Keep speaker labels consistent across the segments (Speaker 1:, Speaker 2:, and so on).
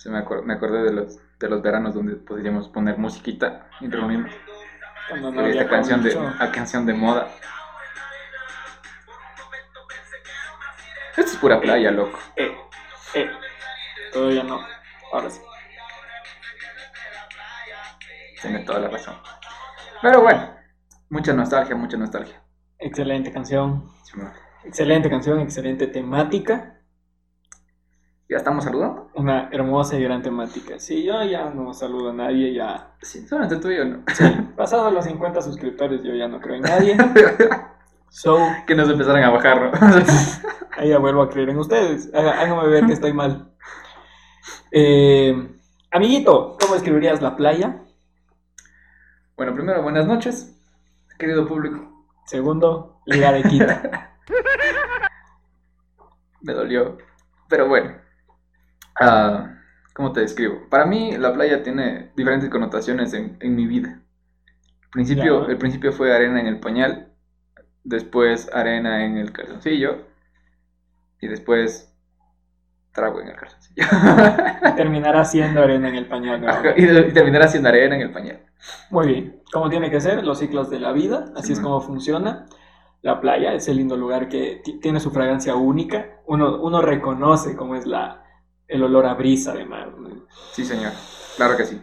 Speaker 1: Se me, acor- me acordé de los, de los veranos donde podríamos poner musiquita y reunirnos.
Speaker 2: Cuando no
Speaker 1: esta canción de, a canción de moda. Esto es pura playa, loco.
Speaker 2: Eh, eh. Todavía no. Ahora sí.
Speaker 1: Tiene toda la razón. Pero bueno, mucha nostalgia, mucha nostalgia.
Speaker 2: Excelente canción.
Speaker 1: Sí.
Speaker 2: Excelente canción, excelente temática.
Speaker 1: ¿Ya estamos saludando?
Speaker 2: Una hermosa y gran temática. Sí, yo ya no saludo a nadie, ya.
Speaker 1: Sí, solamente tú y yo, ¿no?
Speaker 2: Sí, pasado los 50 suscriptores, yo ya no creo en nadie. So,
Speaker 1: que nos empezaran a bajar, ¿no?
Speaker 2: ahí ya vuelvo a creer en ustedes. Hágame ver que estoy mal. Eh, amiguito, ¿cómo escribirías la playa?
Speaker 1: bueno, primero, buenas noches, querido público.
Speaker 2: Segundo, ligar de quita.
Speaker 1: Me dolió. Pero bueno. Ah, ¿Cómo te describo? Para mí la playa tiene diferentes connotaciones en, en mi vida. El principio,
Speaker 2: Ya.
Speaker 1: el principio fue arena en el pañal, después arena en el calzoncillo y después trago en el calzoncillo.
Speaker 2: Terminará siendo arena en el pañal.
Speaker 1: Ajá, y, y terminará siendo arena en el pañal.
Speaker 2: Muy bien, como tiene que ser, los ciclos de la vida, así
Speaker 1: Sí,
Speaker 2: es
Speaker 1: man.
Speaker 2: como funciona. La playa, ese lindo lugar que ti- tiene su fragancia única. Uno, uno reconoce cómo es la, el olor a brisa de mar. ¿no?
Speaker 1: Sí, señor. Claro que sí.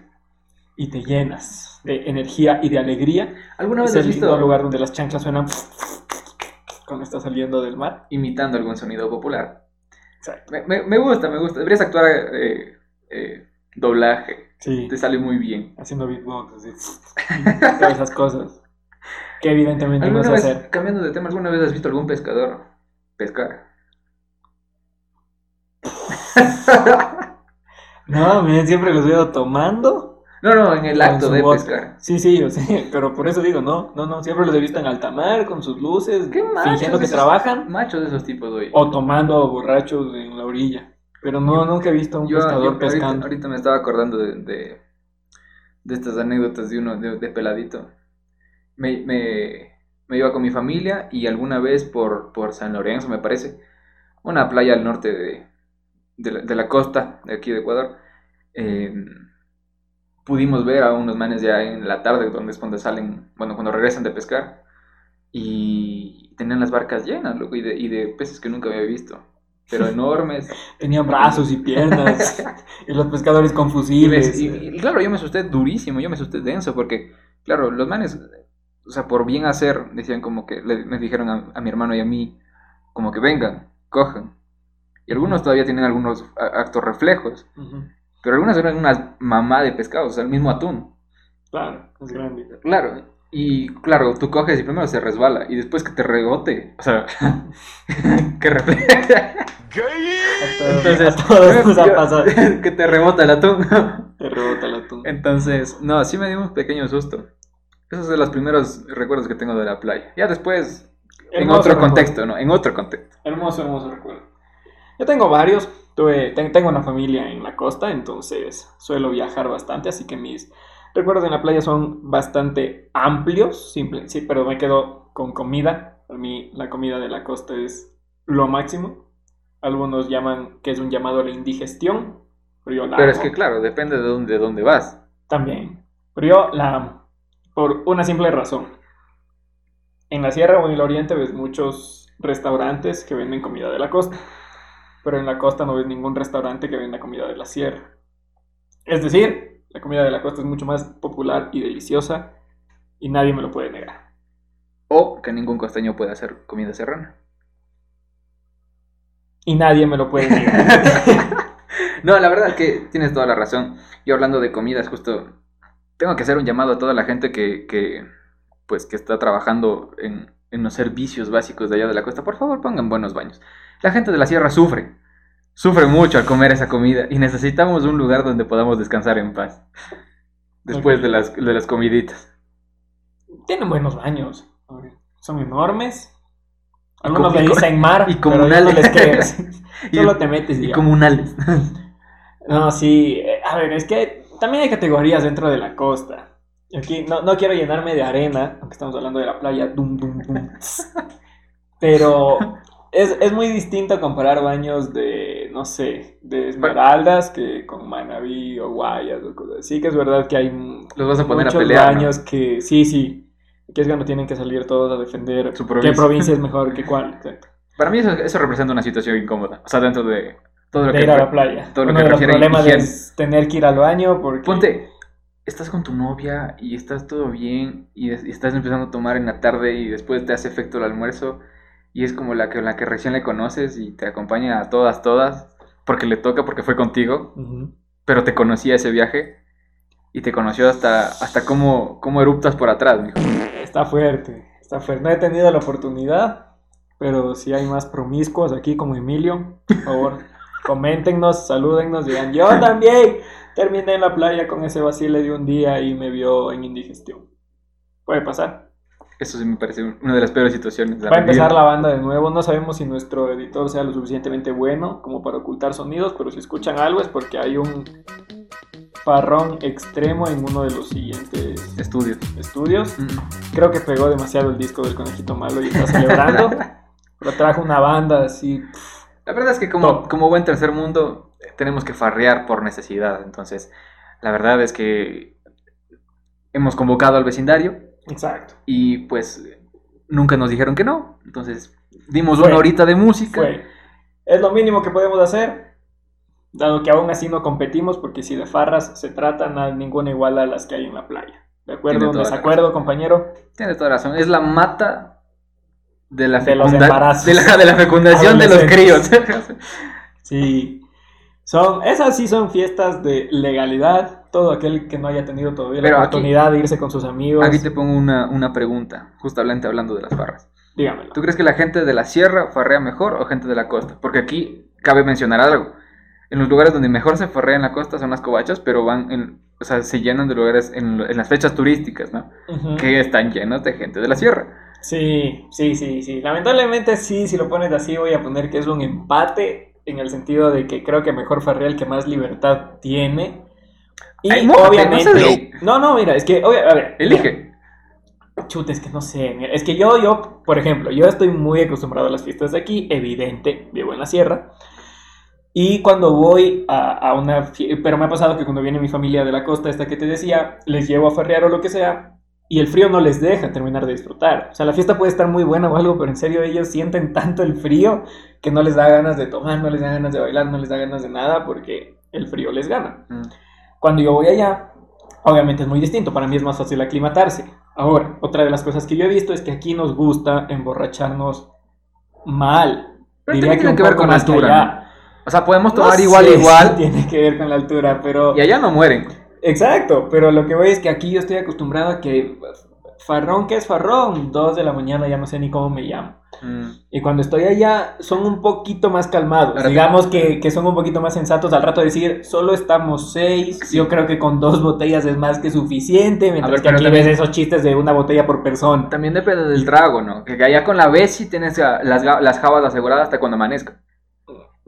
Speaker 2: Y te llenas de energía y de alegría.
Speaker 1: ¿Alguna vez
Speaker 2: Es
Speaker 1: has
Speaker 2: el
Speaker 1: visto
Speaker 2: lugar donde las chanclas suenan cuando estás saliendo del mar.
Speaker 1: imitando algún sonido popular? Me, me- me gusta, me gusta. Deberías actuar eh, eh, doblaje.
Speaker 2: Sí,
Speaker 1: Te sale muy bien.
Speaker 2: haciendo beatbox, así. Todas esas cosas. Que evidentemente no
Speaker 1: ¿Alguna
Speaker 2: sé
Speaker 1: vez,
Speaker 2: hacer.
Speaker 1: cambiando de tema, ¿alguna vez has visto algún pescador pescar?
Speaker 2: No, men, siempre los veo tomando.
Speaker 1: No, no, en el acto de
Speaker 2: vodka.
Speaker 1: pescar.
Speaker 2: Sí, sí, yo sé, pero por eso digo, no, no, no, siempre los he visto en alta mar, con sus luces,
Speaker 1: ¿Qué
Speaker 2: fingiendo que
Speaker 1: esos-
Speaker 2: trabajan,
Speaker 1: Machos de esos tipos, hoy.
Speaker 2: o tomando borrachos en la orilla. Pero no, nunca he visto a un
Speaker 1: Yo,
Speaker 2: pescador
Speaker 1: yo ahorita,
Speaker 2: pescando.
Speaker 1: ahorita me estaba acordando de, de, de estas anécdotas de uno, de, de peladito. Me, me, me iba con mi familia y alguna vez por, por San Lorenzo, me parece, una playa al norte de, de, la, de la costa de aquí de Ecuador, eh, pudimos ver a unos manes ya en la tarde, donde es cuando salen, bueno, cuando regresan de pescar, y tenían las barcas llenas, loco, y de, y de peces que nunca había visto, pero enormes.
Speaker 2: Tenían brazos y piernas, y los pescadores con
Speaker 1: Y, claro, yo me asusté durísimo, yo me asusté denso, porque, claro, los manes, o sea, por bien hacer, decían como que, le, me dijeron a, a mi hermano y a mí, como que vengan, cojan. Y algunos todavía tienen algunos actos reflejos, pero algunos eran una mamá de pescados, o sea, el mismo atún.
Speaker 2: Claro, es grande.
Speaker 1: Claro, y claro, tú coges y primero se resbala, y después que te rebote, o sea, que refleja. Entonces,
Speaker 2: a todos nos ha
Speaker 1: yo-
Speaker 2: pasado.
Speaker 1: que te rebota el atún.
Speaker 2: Te rebota el atún.
Speaker 1: Entonces, no, sí me dio un pequeño susto. Esos son los primeros recuerdos que tengo de la playa. Ya después, en otro
Speaker 2: recuerdo.
Speaker 1: contexto, ¿no? En otro contexto.
Speaker 2: Hermoso, hermoso recuerdo. Yo tengo varios. Tuve, ten- tengo una familia en la costa, entonces suelo viajar bastante, así que mis recuerdos en la playa son bastante amplios, simple, sí, pero me quedo con comida. Para mí la comida de la costa es lo máximo. Algunos llaman que es un llamado a la indigestión, pero yo la
Speaker 1: Pero es que, claro, depende de dónde, de dónde vas.
Speaker 2: También. Pero yo la amo. Por una simple razón. En la sierra o en el oriente ves muchos restaurantes que venden comida de la costa. Pero en la costa no ves ningún restaurante que venda comida de la sierra. Es decir, la comida de la costa es mucho más popular y deliciosa y nadie me lo puede negar.
Speaker 1: O que ningún costeño puede hacer comida serrana.
Speaker 2: Y nadie me lo puede negar.
Speaker 1: No, la verdad que tienes toda la razón. Yo hablando de comidas, justo tengo que hacer un llamado a toda la gente que, que pues, que está trabajando en, en los servicios básicos de allá de la costa. Por favor, pongan buenos baños. La gente de la sierra sufre, sufre mucho al comer esa comida y necesitamos un lugar donde podamos descansar en paz. Después de, las, de las comiditas.
Speaker 2: Tienen buenos baños. Son enormes. Algunos le dicen mar,
Speaker 1: y
Speaker 2: pero no
Speaker 1: comunales.
Speaker 2: les creo.
Speaker 1: Y-
Speaker 2: Solo te metes y
Speaker 1: comunales.
Speaker 2: No, sí, eh, a ver, es que también hay categorías dentro de la costa. Aquí no, no quiero llenarme de arena, aunque estamos hablando de la playa, dum, dum, dum, pero es, es muy distinto comparar baños de, no sé, de esmeraldas que con Manaví o Guayas o cosas así, que es verdad que hay
Speaker 1: Los vas a poner a
Speaker 2: muchos
Speaker 1: pelear, ¿no?
Speaker 2: baños que, sí, sí, que es cuando tienen que salir todos a defender
Speaker 1: Su
Speaker 2: qué
Speaker 1: provincia.
Speaker 2: provincia es mejor que cuál, exacto.
Speaker 1: Para mí eso, eso representa una situación incómoda. O sea, dentro de todo lo
Speaker 2: De
Speaker 1: que...
Speaker 2: ir a la playa.
Speaker 1: todo lo
Speaker 2: Uno
Speaker 1: que
Speaker 2: de los
Speaker 1: a
Speaker 2: problemas
Speaker 1: higiene.
Speaker 2: es tener que ir al baño porque...
Speaker 1: Ponte, estás con tu novia y estás todo bien y, y estás empezando a tomar en la tarde y después te hace efecto el almuerzo y es como la que, la que recién le conoces y te acompaña a todas, todas, porque le toca, porque fue contigo,
Speaker 2: Ujú.
Speaker 1: pero te conocía ese viaje y te conoció hasta, hasta cómo, cómo eruptas por atrás, mijo.
Speaker 2: Está fuerte, está fuerte. No he tenido la oportunidad, pero si hay más promiscuos aquí como Emilio, por favor, coméntenos, salúdennos, digan, yo también terminé en la playa con ese vacile de un día y me vio en indigestión. Puede pasar.
Speaker 1: Eso sí me parece una de las peores situaciones.
Speaker 2: Va a empezar la banda de nuevo. No sabemos si nuestro editor sea lo suficientemente bueno como para ocultar sonidos, pero si escuchan algo es porque hay un farrón extremo en uno de los siguientes
Speaker 1: Estudios.
Speaker 2: estudios.
Speaker 1: Mm.
Speaker 2: Creo que pegó demasiado el disco del Conejito Malo y está celebrando. pero trajo una banda así. pff,
Speaker 1: La verdad es que como,
Speaker 2: Top.
Speaker 1: como buen tercer mundo eh, tenemos que farrear por necesidad. Entonces, la verdad es que hemos convocado al vecindario
Speaker 2: Exacto.
Speaker 1: y pues nunca nos dijeron que no. Entonces, dimos
Speaker 2: Fue.
Speaker 1: una horita de música.
Speaker 2: Fue. Es lo mínimo que podemos hacer. Dado que aún así no competimos, porque si de farras se trata, nada, ninguna igual a las que hay en la playa. ¿De acuerdo?
Speaker 1: Tiene
Speaker 2: ¿Un
Speaker 1: toda la
Speaker 2: desacuerdo, compañero?
Speaker 1: Tienes toda razón. Es la mata de la,
Speaker 2: De los
Speaker 1: fecunda-
Speaker 2: embarazos.
Speaker 1: de la, de la fecundación de los críos.
Speaker 2: Sí. Son, esas sí son fiestas de legalidad. Todo aquel que no haya tenido todavía
Speaker 1: Pero
Speaker 2: la
Speaker 1: aquí-
Speaker 2: oportunidad de irse con sus amigos.
Speaker 1: Aquí te pongo una, una pregunta, justamente hablando de las farras.
Speaker 2: Dígamelo.
Speaker 1: ¿Tú crees que la gente de la sierra farrea mejor o gente de la costa? Porque aquí cabe mencionar algo. En los lugares donde mejor se farrea en la costa son las covachas, pero van en, o sea, se llenan de lugares en, en las fechas turísticas, ¿no? Que están llenas de gente de la sierra.
Speaker 2: Sí, sí, sí, sí. Lamentablemente sí, si lo pones así voy a poner que es un empate en el sentido de que creo que mejor farrea el que más libertad tiene. Y
Speaker 1: Ay, mójate,
Speaker 2: obviamente... No, no, mira, es que... obvia- a ver,
Speaker 1: Elige.
Speaker 2: Chuta, es que no sé. mira, Es que yo, yo, por ejemplo, yo estoy muy acostumbrado a las fiestas de aquí, evidente, vivo en la sierra. Y cuando voy a, a una pero me ha pasado que cuando viene mi familia de la costa, esta que te decía, les llevo a farrear o lo que sea, y el frío no les deja terminar de disfrutar. O sea, la fiesta puede estar muy buena o algo, pero en serio ellos sienten tanto el frío que no les da ganas de tomar, no les da ganas de bailar, no les da ganas de nada porque el frío les gana.
Speaker 1: Mm.
Speaker 2: Cuando yo voy allá, obviamente es muy distinto, para mí es más fácil aclimatarse. Ahora, otra de las cosas que yo he visto es que aquí nos gusta emborracharnos mal.
Speaker 1: Pero
Speaker 2: Diría
Speaker 1: también tiene que ver con la
Speaker 2: que
Speaker 1: altura. O sea, podemos
Speaker 2: No
Speaker 1: tomar igual,
Speaker 2: sé
Speaker 1: igual.
Speaker 2: tiene que ver con la altura, pero...
Speaker 1: Y allá no mueren.
Speaker 2: Exacto, pero lo que voy es que aquí yo estoy acostumbrado a que farrón, ¿qué es farrón? Dos de la mañana, ya no sé ni cómo me llamo.
Speaker 1: Mm.
Speaker 2: Y cuando estoy allá son un poquito más calmados. Digamos que, que son un poquito más sensatos al rato de decir, solo estamos seis.
Speaker 1: Sí.
Speaker 2: Yo creo que con dos botellas es más que suficiente. Mientras
Speaker 1: ver,
Speaker 2: que aquí
Speaker 1: también-
Speaker 2: ves esos chistes de una botella por persona.
Speaker 1: También depende del trago, ¿no? Que allá con la Bessi tienes las, las jabas aseguradas hasta cuando amanezca.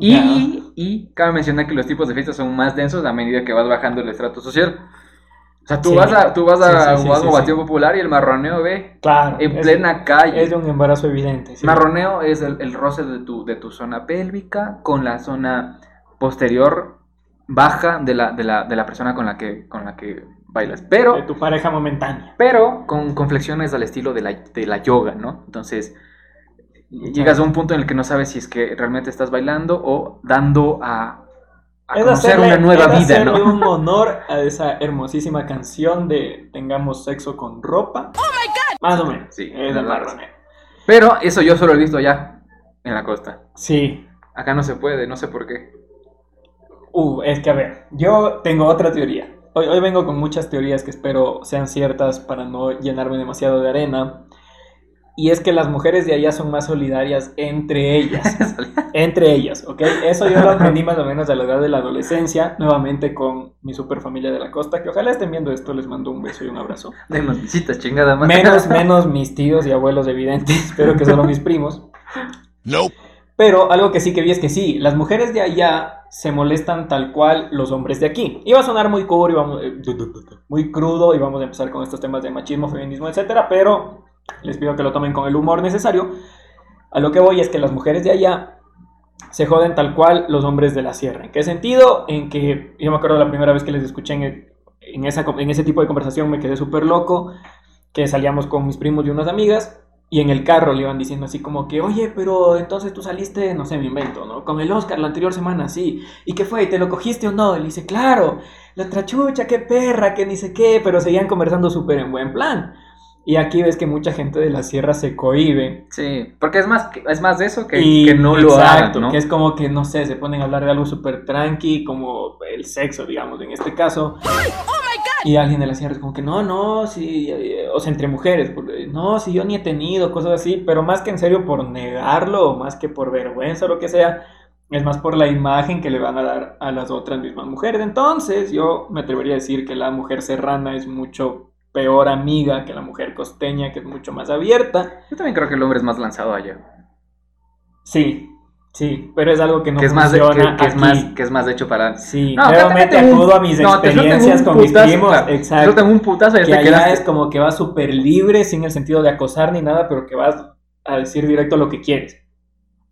Speaker 1: Y, y cabe mencionar que los tipos de fiestas son más densos a medida que vas bajando el estrato social. O sea, tú
Speaker 2: Sí.
Speaker 1: vas a, tú vas a
Speaker 2: Sí, sí,
Speaker 1: un
Speaker 2: sí.
Speaker 1: Popular y el marroneo, ve,
Speaker 2: Claro.
Speaker 1: en
Speaker 2: es-
Speaker 1: plena calle.
Speaker 2: Es de un embarazo evidente. sí.
Speaker 1: Marroneo es el, el roce de tu, de tu zona pélvica con la zona posterior baja de la, de la, de la persona con la que, con la que bailas. Pero
Speaker 2: De tu pareja momentánea.
Speaker 1: pero con, con flexiones al estilo de la, de la yoga, ¿no? Entonces, llegas a un punto en el que no sabes si es que realmente estás bailando o dando a, a
Speaker 2: Es
Speaker 1: conocer
Speaker 2: hacerle-
Speaker 1: una nueva
Speaker 2: es
Speaker 1: vida, ¿no?
Speaker 2: un honor a esa hermosísima canción de Tengamos sexo con ropa. ¡Oh my god! Más o menos.
Speaker 1: Sí,
Speaker 2: es
Speaker 1: la. Pero eso yo solo he visto allá, en la costa.
Speaker 2: Sí.
Speaker 1: Acá no se puede, no sé por qué.
Speaker 2: Uh, es que a ver, yo tengo otra teoría. Hoy, hoy vengo con muchas teorías que espero sean ciertas para no llenarme demasiado de arena. Y es que las mujeres de allá son más solidarias entre ellas. entre ellas, ¿ok? Eso yo lo aprendí más o menos a la edad de la adolescencia, nuevamente con mi super familia de la costa, que ojalá estén viendo esto, les mando un beso y un abrazo.
Speaker 1: Denos visitas, chingada más.
Speaker 2: Menos, menos mis tíos y abuelos evidentes, espero que solo mis primos.
Speaker 3: Nope.
Speaker 2: Pero algo que sí que vi es que sí, las mujeres de allá se molestan tal cual los hombres de aquí. Iba a sonar muy crudo y vamos, eh, muy crudo y vamos a empezar con estos temas de machismo, feminismo, etcétera, pero les pido que lo tomen con el humor necesario. A lo que voy es que las mujeres de allá se joden tal cual los hombres de la sierra. ¿En qué sentido? En que yo me acuerdo la primera vez que les escuché en, en, ese tipo de conversación me quedé súper loco, que salíamos con mis primos y unas amigas y en el carro le iban diciendo así como que, oye, pero entonces tú saliste, no sé, me invento, ¿no? Con el Oscar la anterior semana, sí. ¿Y qué fue? ¿Te lo cogiste o no? Le dice, claro, la trachucha, qué perra, que ni sé qué, pero seguían conversando súper en buen plan. Y aquí ves que mucha gente de la sierra se cohibe.
Speaker 1: Sí, porque es más, es más de eso que, que no lo hagan, ¿no?
Speaker 2: que es como que, no sé, se ponen a hablar de algo súper tranqui, como el sexo, digamos, en este caso. Y alguien de la sierra es como que, no, no, sí, o sea, entre mujeres, no, si yo ni he tenido, cosas así, pero más que en serio por negarlo, o más que por vergüenza o lo que sea, es más por la imagen que le van a dar a las otras mismas mujeres. Entonces, yo me atrevería a decir que la mujer serrana es mucho peor amiga que la mujer costeña, que es mucho más abierta.
Speaker 1: Yo también creo que el hombre es más lanzado allá.
Speaker 2: Sí, Sí, pero es algo que no que es más que,
Speaker 1: es más que es más hecho para
Speaker 2: sí no, nuevamente acudo a mis experiencias con mis primos exacto.
Speaker 1: yo tengo un putazo y
Speaker 2: que allá es como que vas súper libre sin el sentido de acosar ni nada pero que vas a decir directo lo que quieres.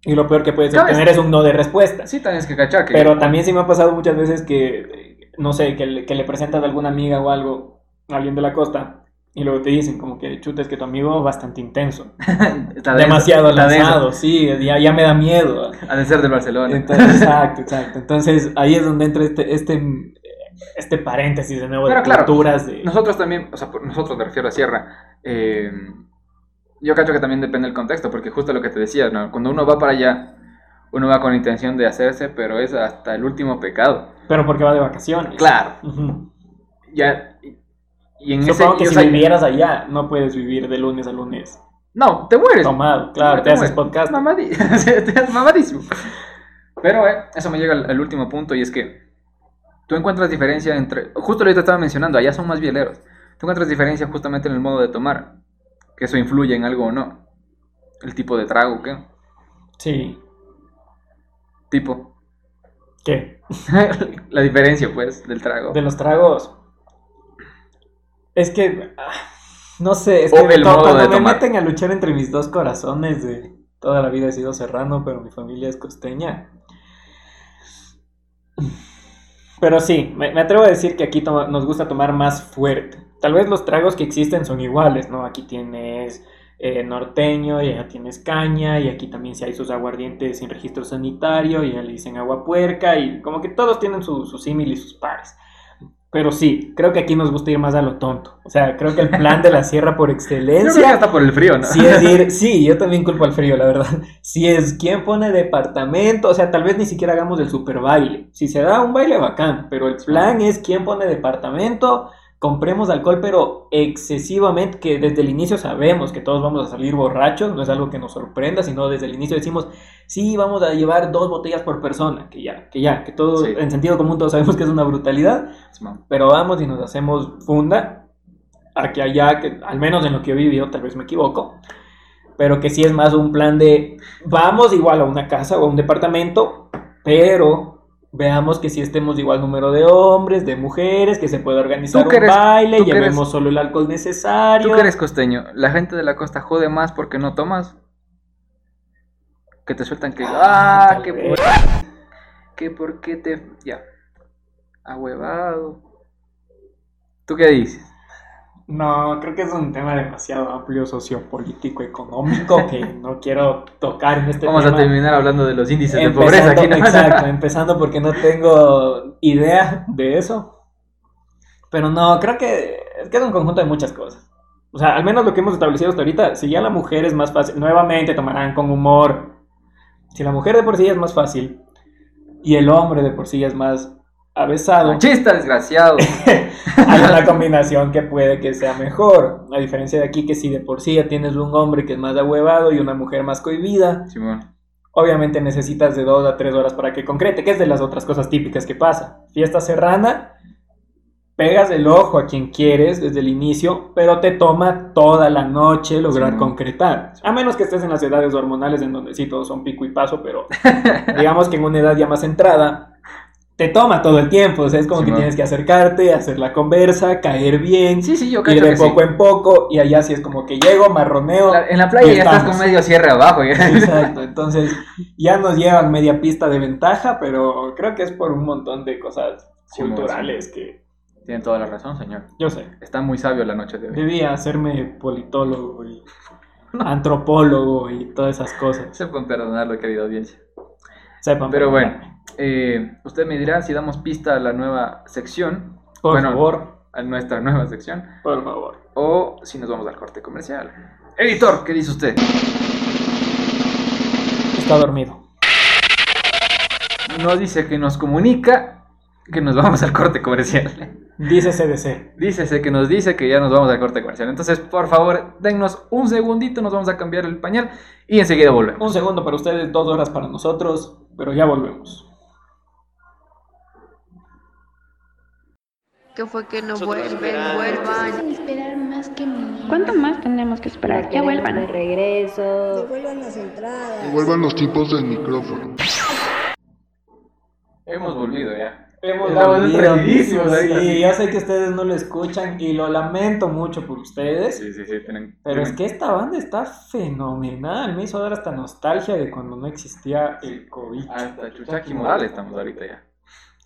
Speaker 2: Y lo peor que puedes obtener es un no de respuesta.
Speaker 1: Sí tienes que cachar que
Speaker 2: pero también sí me ha pasado muchas veces que no sé que le, que le presentas a alguna amiga o algo alguien de la costa y luego te dicen como que chuta, es que tu amigo es bastante intenso. Demasiado lanzado, sí, ya, ya, me da miedo.
Speaker 1: Ha de ser de Barcelona.
Speaker 2: exacto, exacto. Entonces ahí es donde entra este, este, este paréntesis de nuevo de culturas. De...
Speaker 1: Nosotros también, o sea, nosotros me refiero a Sierra, eh, yo creo que también depende del contexto, porque justo lo que te decía, ¿no? cuando uno va para allá, uno va con la intención de hacerse, pero es hasta el último pecado.
Speaker 2: Pero porque va de vacaciones.
Speaker 1: Claro. Ya
Speaker 2: y en Supongo que si vivieras allá, no puedes vivir de lunes a lunes.
Speaker 1: No, te mueres.
Speaker 2: Tomado, claro, te, haces podcast.
Speaker 1: mamadísimo. Pero eh, eso me llega al, último punto y es que tú encuentras diferencia entre. Justo lo que te estaba mencionando, allá son más vieleros. Tú encuentras diferencia justamente en el modo de tomar. Que eso influye en algo o no. El tipo de trago, ¿qué?
Speaker 2: Sí.
Speaker 1: Tipo.
Speaker 2: ¿Qué?
Speaker 1: La diferencia, pues, del trago.
Speaker 2: De los tragos. Es que, ah, no sé, es que cuando me meten a luchar entre mis dos corazones de toda la vida he sido serrano, pero mi familia es costeña. Pero sí, me, atrevo a decir que aquí nos gusta tomar más fuerte. Tal vez los tragos que existen son iguales, ¿no? Aquí tienes eh, norteño, y allá tienes caña, y aquí también si hay sus aguardientes sin registro sanitario, y ya le dicen agua puerca, y como que todos tienen su, su símil y sus pares. Pero sí, creo que aquí nos gusta ir más a lo tonto. O sea, creo que el plan de la sierra por excelencia. Creo
Speaker 1: que hasta por el frío, ¿no?
Speaker 2: Sí, es ir, sí, yo también culpo al frío, la verdad. Si es quién pone departamento, o sea, tal vez ni siquiera hagamos el super baile. Si se da un baile bacán, pero el plan es quién pone departamento, compremos alcohol, pero excesivamente, que desde el inicio sabemos que todos vamos a salir borrachos, no es algo que nos sorprenda, sino desde el inicio decimos, sí, vamos a llevar dos botellas por persona, que ya, que ya, que todo, en sentido común todos sabemos que es una brutalidad, pero vamos y nos hacemos funda, a que allá, que al menos en lo que he vivido, tal vez me equivoco, pero que sí es más un plan de, vamos igual a una casa o a un departamento, pero veamos que si estemos igual número de hombres, de mujeres, que se puede organizar un baile, llevemos solo el alcohol necesario.
Speaker 1: Tú que eres costeño, la gente de la costa jode más porque no tomas. Que te sueltan que. ¡Ah! ah que por. Que por qué te. Ya. Ahuevado. ¿Tú qué dices?
Speaker 2: No, creo que es un tema demasiado amplio sociopolítico, económico, que no quiero tocar en este
Speaker 1: Vamos
Speaker 2: a
Speaker 1: terminar hablando de los índices de pobreza aquí.
Speaker 2: Exacto, empezando porque no tengo idea de eso. Pero no, creo que es, que es un conjunto de muchas cosas. O sea, al menos lo que hemos establecido hasta ahorita, si ya la mujer es más fácil, nuevamente tomarán con humor. Si la mujer de por sí es más fácil y el hombre de por sí es más avesado.
Speaker 1: Chista desgraciado.
Speaker 2: hay una combinación que puede que sea mejor. A diferencia de aquí, que si de por sí ya tienes un hombre que es más ahuevado y una mujer más cohibida, obviamente necesitas de dos a tres horas para que concrete, que es de las otras cosas típicas que pasa. Fiesta serrana, pegas el ojo a quien quieres desde el inicio, pero te toma toda la noche lograr concretar. A menos que estés en las edades hormonales en donde sí todos son pico y paso, pero digamos que en una edad ya más entrada te toma todo el tiempo. O sea, es como
Speaker 1: Sí,
Speaker 2: que tienes que acercarte, hacer la conversa, caer bien,
Speaker 1: Sí, sí, yo
Speaker 2: ir de
Speaker 1: que
Speaker 2: poco en poco. Y allá sí es como que llego, marroneo.
Speaker 1: La- en la playa ya estás con medio cierre abajo.
Speaker 2: Exacto, entonces ya nos llevan media pista de ventaja, pero creo que es por un montón de cosas culturales que
Speaker 1: Tienen toda la razón, señor.
Speaker 2: yo sé.
Speaker 1: Está muy sabio la noche de hoy.
Speaker 2: Debía hacerme politólogo y antropólogo y todas esas cosas.
Speaker 1: Se pueden perdonarlo, querida audiencia.
Speaker 2: Sepan.
Speaker 1: Pero bueno, eh, usted me dirá si damos pista a la nueva sección,
Speaker 2: por
Speaker 1: bueno,
Speaker 2: favor,
Speaker 1: a nuestra nueva sección,
Speaker 2: por favor.
Speaker 1: o si nos vamos al corte comercial. Editor, ¿qué dice usted?
Speaker 2: Está dormido.
Speaker 1: Nos dice que nos comunica que nos vamos al corte comercial.
Speaker 2: Dice CDC.
Speaker 1: Dícese que nos dice que ya nos vamos al corte comercial. Entonces, por favor, dennos un segundito, nos vamos a cambiar el pañal y enseguida volvemos.
Speaker 2: Un segundo para ustedes, dos horas para nosotros, pero ya volvemos.
Speaker 3: que fue que no
Speaker 4: Nosotros
Speaker 3: vuelven,
Speaker 4: esperamos.
Speaker 3: vuelvan.
Speaker 5: esperar más que mi
Speaker 6: ¿Cuánto más tenemos que esperar? Ya
Speaker 5: Queremos
Speaker 6: vuelvan.
Speaker 5: de regreso.
Speaker 7: Devuelvan las entradas.
Speaker 8: Vuelvan los tipos del micrófono.
Speaker 1: Hemos volvido ya.
Speaker 2: Hemos
Speaker 1: ahorita,
Speaker 2: Sí,
Speaker 1: sí.
Speaker 2: ya sé que ustedes no lo escuchan y lo lamento mucho por ustedes.
Speaker 1: Sí, sí, sí. Tienen,
Speaker 2: Pero es que esta banda está fenomenal. Me hizo dar hasta nostalgia de cuando no existía el COVID.
Speaker 1: Hasta Chuchaki Morales estamos ahorita ya.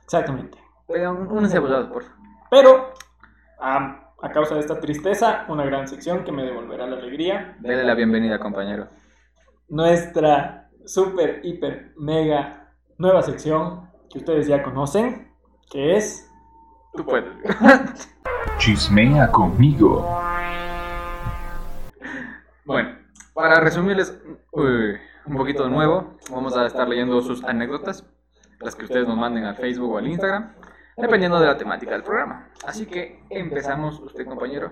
Speaker 2: Exactamente.
Speaker 1: Pero un- únanse abogados, por favor.
Speaker 2: Pero, a, a causa de esta tristeza, una gran sección que me devolverá la alegría.
Speaker 1: Dele la bienvenida, compañero.
Speaker 2: Nuestra super, hiper, mega nueva sección que ustedes ya conocen, que es...
Speaker 1: Tú puedes.
Speaker 9: Chismea conmigo.
Speaker 1: Bueno, para resumirles uy, un poquito de nuevo, vamos a estar leyendo sus anécdotas, las que ustedes nos manden al Facebook o al Instagram, dependiendo de la temática del programa. Así que empezamos, usted compañero.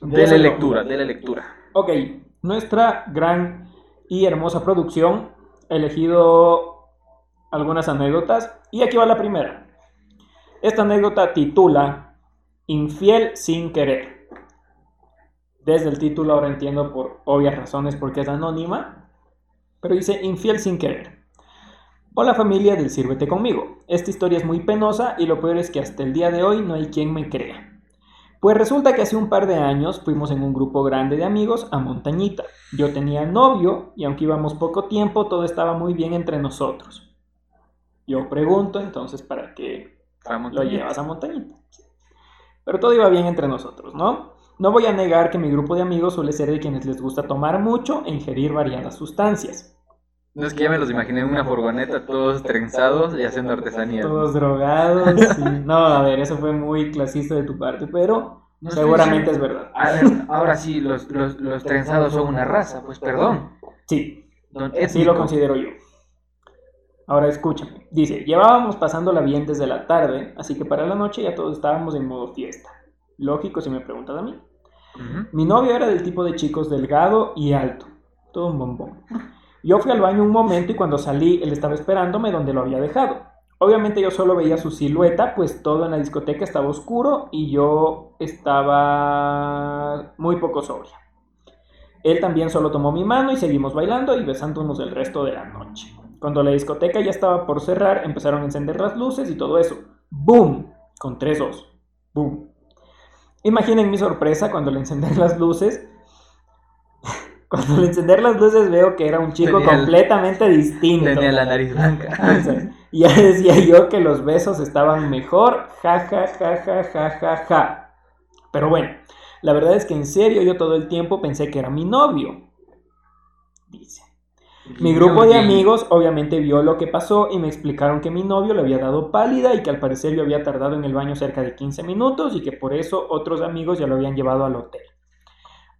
Speaker 1: Dele lectura, dele lectura.
Speaker 2: Ok, nuestra gran y hermosa producción ha elegido algunas anécdotas y aquí va la primera. Esta anécdota titula Infiel sin querer. Desde el título ahora entiendo por obvias razones porque es anónima, pero dice Infiel sin querer. Hola familia del Sírvete conmigo. Esta historia es muy penosa y lo peor es que hasta el día de hoy no hay quien me crea. Pues resulta que hace un par de años fuimos en un grupo grande de amigos a Montañita. Yo tenía novio y aunque íbamos poco tiempo, todo estaba muy bien entre nosotros. Yo pregunto entonces para qué lo llevas a Montañita. Pero todo iba bien entre nosotros, ¿no? No voy a negar que mi grupo de amigos suele ser de quienes les gusta tomar mucho e ingerir variadas sustancias.
Speaker 1: No es que ya me los imaginé en una furgoneta, todos trenzados y haciendo artesanía.
Speaker 2: Todos drogados. sí. No, a ver, eso fue muy clasista de tu parte, pero
Speaker 1: No
Speaker 2: seguramente es verdad.
Speaker 1: A ver, ahora sí, los, los, los trenzados son una raza, pues perdón.
Speaker 2: Sí, Sí lo considero yo. Ahora escúchame. Dice, llevábamos pasándola bien desde la tarde, así que para la noche ya todos estábamos en modo fiesta. Lógico si me preguntas a mí. Mi novio era del tipo de chicos delgado y alto. Todo un bombón. Yo fui al baño un momento y cuando salí él estaba esperándome donde lo había dejado. Obviamente yo solo veía su silueta, pues todo en la discoteca estaba oscuro y yo estaba muy poco sobria. Él también solo tomó mi mano y seguimos bailando y besándonos el resto de la noche. Cuando la discoteca ya estaba por cerrar, empezaron a encender las luces y todo eso. ¡Boom! Con tres dos. ¡Boom! Imaginen mi sorpresa cuando al encender las luces. Cuando al encender las luces veo que era un chico
Speaker 1: Tenía el-
Speaker 2: completamente distinto.
Speaker 1: Tenía la nariz blanca.
Speaker 2: O sea, ya decía yo que los besos estaban mejor. Ja, ja, ja, ja, ja, ja, ja. Pero bueno, la verdad es que en serio yo todo el tiempo pensé que era mi novio. Dice. Mi grupo de amigos obviamente vio lo que pasó y me explicaron que mi novio le había dado pálida y que al parecer yo había tardado en el baño cerca de 15 minutos y que por eso otros amigos ya lo habían llevado al hotel.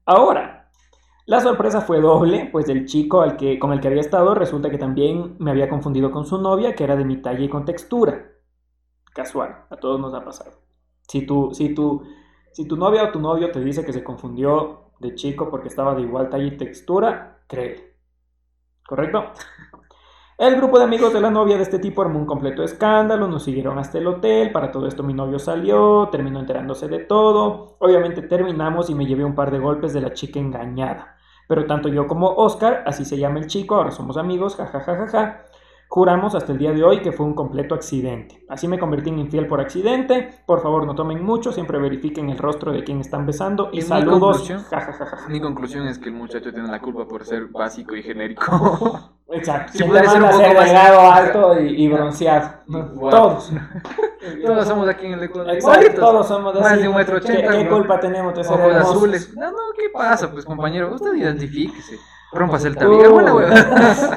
Speaker 2: Ahora, la sorpresa fue doble, pues el chico al que, con el que había estado resulta que también me había confundido con su novia, que era de mi talla y con textura. Casual, a todos nos ha pasado. Si tu, si tu, si tu novia o tu novio te dice que se confundió de chico porque estaba de igual talla y textura, créele. ¿Correcto? El grupo de amigos de la novia de este tipo armó un completo escándalo, nos siguieron hasta el hotel, para todo esto mi novio salió, terminó enterándose de todo, obviamente terminamos y me llevé un par de golpes de la chica engañada, pero tanto yo como Oscar, así se llama el chico, ahora somos amigos, jajajajaja, Juramos hasta el día de hoy que fue un completo accidente. Así me convertí en infiel por accidente. Por favor, no tomen mucho, siempre verifiquen el rostro de quien están besando. Y
Speaker 1: ¿Y mi
Speaker 2: saludos.
Speaker 1: conclusión?
Speaker 2: Ja, ja, ja, ja, ja.
Speaker 1: Mi conclusión es que el muchacho tiene la culpa por ser básico y genérico.
Speaker 2: Exacto.
Speaker 1: Si puede ser un poco más-
Speaker 2: delgado, alto y, y bronceado. Todos.
Speaker 1: Todos somos aquí en el Ecuador.
Speaker 2: Exacto, todos somos así.
Speaker 1: Más de un metro
Speaker 2: ¿Qué,
Speaker 1: ochenta.
Speaker 2: qué culpa tenemos de ser
Speaker 1: azules. No, no, ¿qué pasa? Pues compañero, usted identifíquese. Rómpase el tabique. Buena.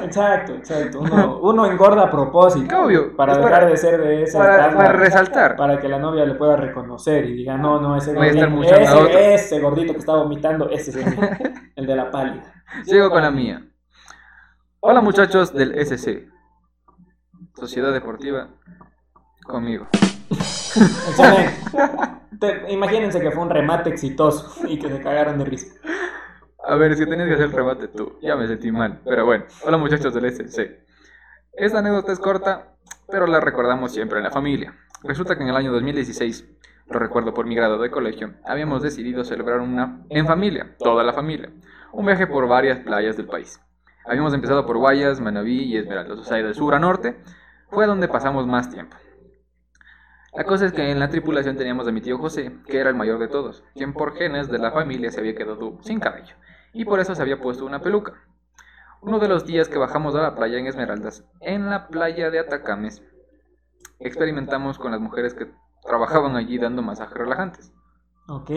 Speaker 2: Exacto, exacto. Uno, uno engorda a propósito.
Speaker 1: Obvio,
Speaker 2: Para dejar de ser de ese
Speaker 1: Para, resaltar.
Speaker 2: para que la novia le pueda reconocer y diga, no, no, ese gordito, ese, ese gordito que está vomitando, ese es el, el de la pálida.
Speaker 1: Sigo con la mía. Hola muchachos del SC. Sociedad Deportiva. Conmigo.
Speaker 2: Te- imagínense que fue un remate exitoso y que se cagaron de risa.
Speaker 1: A ver, es que tenías que hacer el remate tú. Ya me sentí mal. Pero bueno. Hola muchachos del SC. Esta anécdota es corta, pero la recordamos siempre en la familia. Resulta que en el año 2016, lo recuerdo por mi grado de colegio, habíamos decidido celebrar una en familia, toda la familia, un viaje por varias playas del país. Habíamos empezado por Guayas, Manabí y Esmeraldas, o sea, de sur a norte, fue donde pasamos más tiempo. La cosa es que en la tripulación teníamos a mi tío José, que era el mayor de todos, quien por genes de la familia se había quedado sin cabello, y por eso se había puesto una peluca. Uno de los días que bajamos a la playa en Esmeraldas, en la playa de Atacames, experimentamos con las mujeres que trabajaban allí dando masajes relajantes.
Speaker 2: Ok.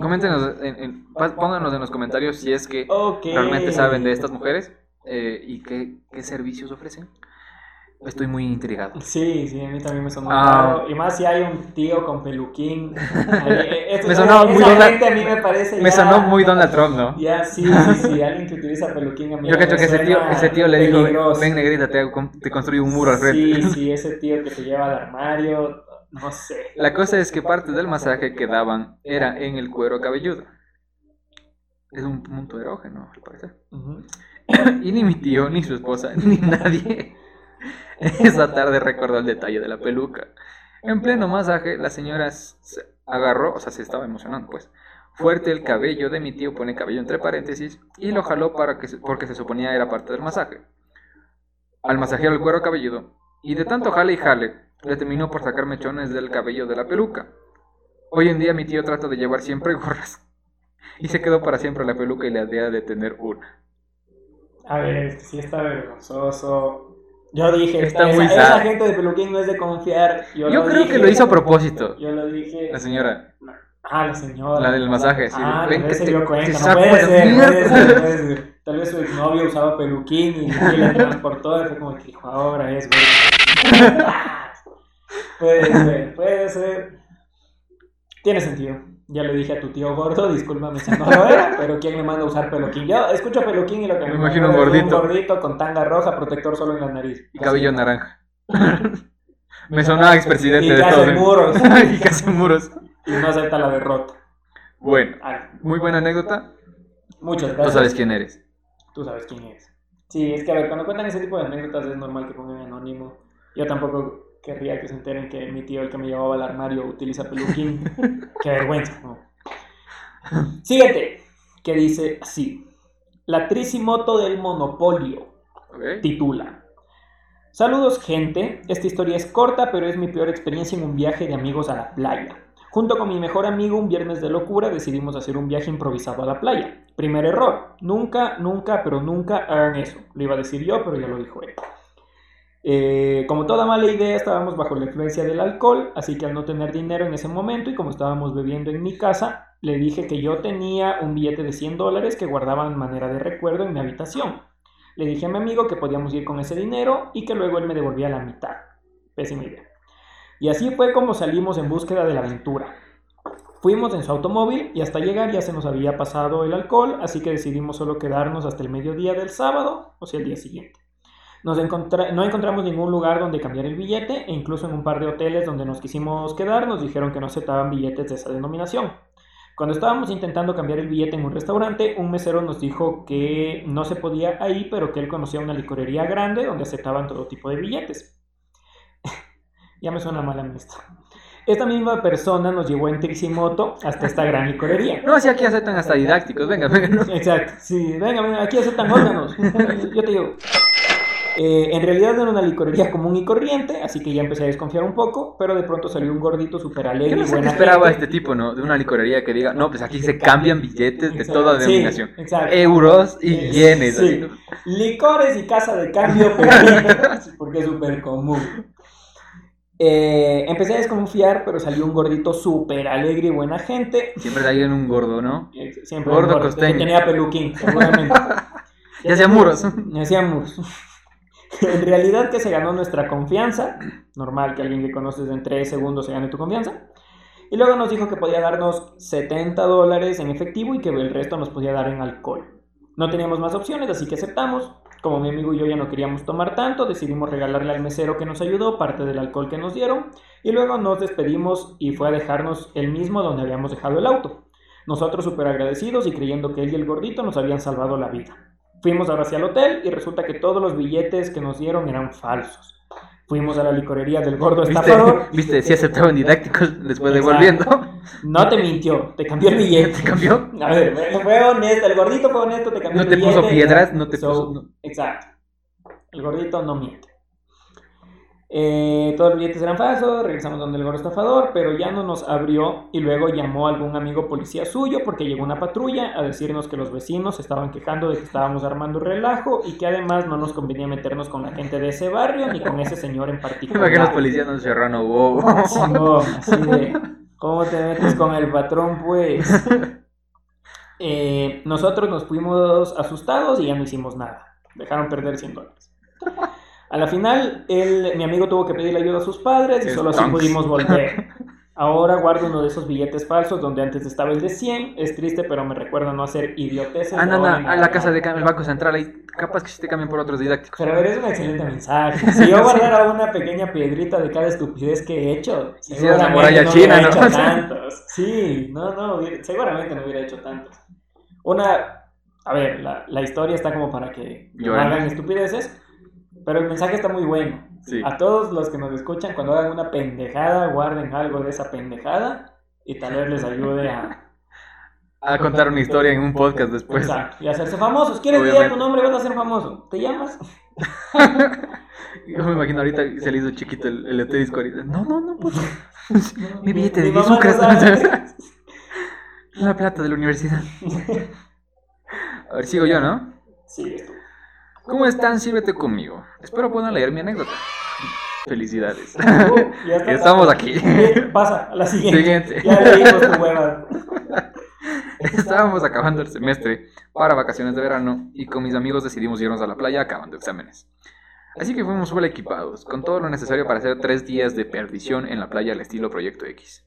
Speaker 1: Coméntenos, en- en- pa- pónganos en los comentarios si es que realmente saben de estas mujeres eh, y qué, qué servicios ofrecen. Estoy muy intrigado.
Speaker 2: Sí, sí, a mí también me sonó
Speaker 1: Ah.
Speaker 2: raro. Y más si hay un tío con peluquín. Eh, esto-
Speaker 1: Me sonó muy Donald-
Speaker 2: a mí me parece
Speaker 1: Me
Speaker 2: ya-
Speaker 1: sonó muy Donald Trump, ¿no?
Speaker 2: Ya, sí, sí, sí, alguien que utiliza peluquín a mí
Speaker 1: Yo cacho que ese tío, ese tío le dijo, ven negrita, te, te construyo un muro al frente.
Speaker 2: Sí, sí, ese tío que te lleva al armario, no sé.
Speaker 1: La cosa es que parte del masaje que daban era en el cuero cabelludo. Es un punto erógeno, al parecer. Y ni mi tío, ni su esposa, ni nadie esa tarde recordó el detalle de la peluca. En pleno masaje, la señora se agarró, o sea, se estaba emocionando, pues. Fuerte el cabello de mi tío, pone cabello entre paréntesis, y lo jaló para que porque se suponía era parte del masaje. Al masajear el cuero cabelludo, y de tanto jale y jale, le terminó por sacar mechones del cabello de la peluca. Hoy en día mi tío trata de llevar siempre gorras. Y se quedó para siempre la peluca y la idea de tener una.
Speaker 2: A ver, que sí está vergonzoso. Yo dije,
Speaker 1: Está
Speaker 2: esa,
Speaker 1: muy
Speaker 2: esa
Speaker 1: sad.
Speaker 2: gente de peluquín no es de confiar. Yo,
Speaker 1: Yo creo
Speaker 2: dije.
Speaker 1: que lo hizo a propósito.
Speaker 2: Yo lo dije.
Speaker 1: La señora,
Speaker 2: Ah, la señora.
Speaker 1: la del masaje, sí.
Speaker 2: Ah, tal vez se dio cuenta. No puede
Speaker 1: la
Speaker 2: ser, puede ser, puede ser. Tal vez su exnovio usaba peluquín y, y le transportó y fue como que hijo ahora es, güey. puede ser, puede ser. Tiene sentido. Ya le dije a tu tío gordo, discúlpame si no lo era, pero ¿quién me manda a usar peluquín? Yo escucho peluquín y lo que
Speaker 1: Me
Speaker 2: me,
Speaker 1: imagino un gordito.
Speaker 2: un gordito con tanga roja, protector solo en la nariz.
Speaker 1: Y cabello naranja. Me sonaba expresidente de todo.
Speaker 2: muros.
Speaker 1: y que hace muros.
Speaker 2: Y no acepta la derrota.
Speaker 1: Bueno,
Speaker 2: Ay,
Speaker 1: muy buena anécdota.
Speaker 2: muchas gracias.
Speaker 1: Tú sabes quién eres.
Speaker 2: Tú sabes quién es. Sí, es que a ver, cuando cuentan ese tipo de anécdotas es normal que pongan anónimo. Yo tampoco querría que se enteren que mi tío, el que me llevaba al armario, utiliza peluquín. Qué vergüenza, ¿no? Siguiente, que dice así. La tricimoto del monopolio titula. Saludos gente, esta historia es corta pero es mi peor experiencia en un viaje de amigos a la playa. Junto con mi mejor amigo un viernes de locura decidimos hacer un viaje improvisado a la playa. Primer error, nunca, nunca, pero nunca hagan eso. Lo iba a decir yo, pero ya lo dijo él. Eh, como toda mala idea estábamos bajo la influencia del alcohol, así que al no tener dinero en ese momento y como estábamos bebiendo en mi casa, le dije que yo tenía un billete de 100 dólares que guardaba en manera de recuerdo en mi habitación. Le dije a mi amigo que podíamos ir con ese dinero y que luego él me devolvía la mitad. Pésima idea. Y así fue como salimos en búsqueda de la aventura. Fuimos en su automóvil y hasta llegar ya se nos había pasado el alcohol, así que decidimos solo quedarnos hasta el mediodía del sábado, o sea, el día siguiente. Nos encontra- no encontramos ningún lugar donde cambiar el billete e incluso en un par de hoteles donde nos quisimos quedar nos dijeron que no aceptaban billetes de esa denominación. Cuando estábamos intentando cambiar el billete en un restaurante, un mesero nos dijo que no se podía ahí, pero que él conocía una licorería grande donde aceptaban todo tipo de billetes. ya me suena mal a mí esto. Esta misma persona nos llevó en Tricimoto hasta esta gran licorería.
Speaker 1: No, si aquí aceptan hasta didácticos. Venga, venga. no.
Speaker 2: Exacto, sí, venga, venga, aquí aceptan órganos. Yo te digo. Eh, en realidad era una licorería común y corriente, así que ya empecé a desconfiar un poco, pero de pronto salió un gordito súper
Speaker 1: ¿Qué
Speaker 2: alegre
Speaker 1: qué
Speaker 2: buena
Speaker 1: esperaba
Speaker 2: gente.
Speaker 1: este tipo, no? De una licorería que diga, no, pues aquí se cambian billetes de toda
Speaker 2: Sí,
Speaker 1: denominación.
Speaker 2: exacto.
Speaker 1: Euros y
Speaker 2: Eh,
Speaker 1: yenes.
Speaker 2: sí.
Speaker 1: así, ¿no?
Speaker 2: Licores y casa de cambio, porque es súper común. Eh, empecé a desconfiar, pero salió un gordito súper alegre y buena gente.
Speaker 1: Siempre hay un gordo, ¿no?
Speaker 2: Eh, Siempre
Speaker 1: Gordo
Speaker 2: gordo,
Speaker 1: costeño.
Speaker 2: tenía peluquín, seguramente.
Speaker 1: Y hacía muros.
Speaker 2: Y hacía muros. en realidad que se ganó nuestra confianza. Normal que alguien que conoces en 3 segundos se gane tu confianza. Y luego nos dijo que podía darnos 70 dólares en efectivo y que el resto nos podía dar en alcohol. No teníamos más opciones, así que aceptamos. Como mi amigo y yo ya no queríamos tomar tanto, decidimos regalarle al mesero que nos ayudó parte del alcohol que nos dieron. Y luego nos despedimos y fue a dejarnos el mismo donde habíamos dejado el auto. Nosotros súper agradecidos y creyendo que él y el gordito nos habían salvado la vida. Fuimos ahora hacia el hotel y resulta que todos los billetes que nos dieron eran falsos. Fuimos a la licorería del gordo
Speaker 1: ¿Viste?
Speaker 2: estafador.
Speaker 1: ¿Viste? Sí aceptaban didácticos después
Speaker 2: Exacto.
Speaker 1: devolviendo.
Speaker 2: No te mintió, te cambió el billete.
Speaker 1: ¿Te cambió?
Speaker 2: A ver, fue- honesto, el gordito fue honesto, te cambió
Speaker 1: No
Speaker 2: el
Speaker 1: te puso
Speaker 2: billete.
Speaker 1: piedras, no te
Speaker 2: So,
Speaker 1: puso... no.
Speaker 2: Exacto. El gordito no miente. Eh, todos los billetes eran falsos, regresamos donde el gordo estafador, pero ya no nos abrió y luego llamó a algún amigo policía suyo porque llegó una patrulla a decirnos que los vecinos estaban quejando de que estábamos armando relajo y que además no nos convenía meternos con la gente de ese barrio ni con ese señor en particular.
Speaker 1: imagino los policías no serrano bobo.
Speaker 2: Simón, así de, ¿cómo te metes con el patrón, pues? Eh, nosotros nos fuimos asustados y ya no hicimos nada. Dejaron perder 100 dólares. A la final, él, mi amigo tuvo que pedirle ayuda a sus padres y solo así pudimos volver. Ahora guardo uno de esos billetes falsos donde antes estaba el de 100. Es triste, pero me recuerda no hacer idioteces.
Speaker 1: Anda,
Speaker 2: en
Speaker 1: anda, a la casa de
Speaker 2: adelante.
Speaker 1: cambio, el banco central, ahí capaz que sí te cambian por otros didácticos.
Speaker 2: Pero a ver, es un excelente mensaje. Si yo guardara una pequeña piedrita de cada estupidez que he hecho, seguramente
Speaker 1: muralla
Speaker 2: no
Speaker 1: china,
Speaker 2: hubiera
Speaker 1: ¿no?
Speaker 2: hecho tantos. Sí, no, no, seguramente no hubiera hecho tantos. Una, a ver, la, la historia está como para que no hagan estupideces, pero el mensaje está muy bueno.
Speaker 1: Sí.
Speaker 2: A todos los que nos escuchan, cuando hagan una pendejada, guarden algo de esa pendejada y tal vez les ayude a,
Speaker 1: A contar una historia en un podcast después.
Speaker 2: Exacto, y hacerse famosos. ¿Quieres
Speaker 1: Obviamente.
Speaker 2: tu nombre? Vas a ser famoso. ¿Te llamas?
Speaker 1: Yo me imagino ahorita se le hizo chiquito el, el disco ahorita. No, no, no, pues. Mi billete de
Speaker 2: Mi
Speaker 1: 10
Speaker 2: mamá no
Speaker 1: sucres.
Speaker 2: sabe.
Speaker 1: La plata de la universidad. A ver, sigo yo, ¿no?
Speaker 2: Sí.
Speaker 1: ¿Cómo están? Sírvete conmigo. Espero puedan leer mi anécdota. Felicidades.
Speaker 2: Ya está.
Speaker 1: Estamos aquí.
Speaker 2: Pasa, a la siguiente.
Speaker 1: Siguiente.
Speaker 2: Ya leímos tu hueva.
Speaker 1: Estábamos acabando el semestre para vacaciones de verano y con mis amigos decidimos irnos a la playa acabando exámenes. Así que fuimos full equipados, con todo lo necesario para hacer tres días de perdición en la playa al estilo Proyecto X.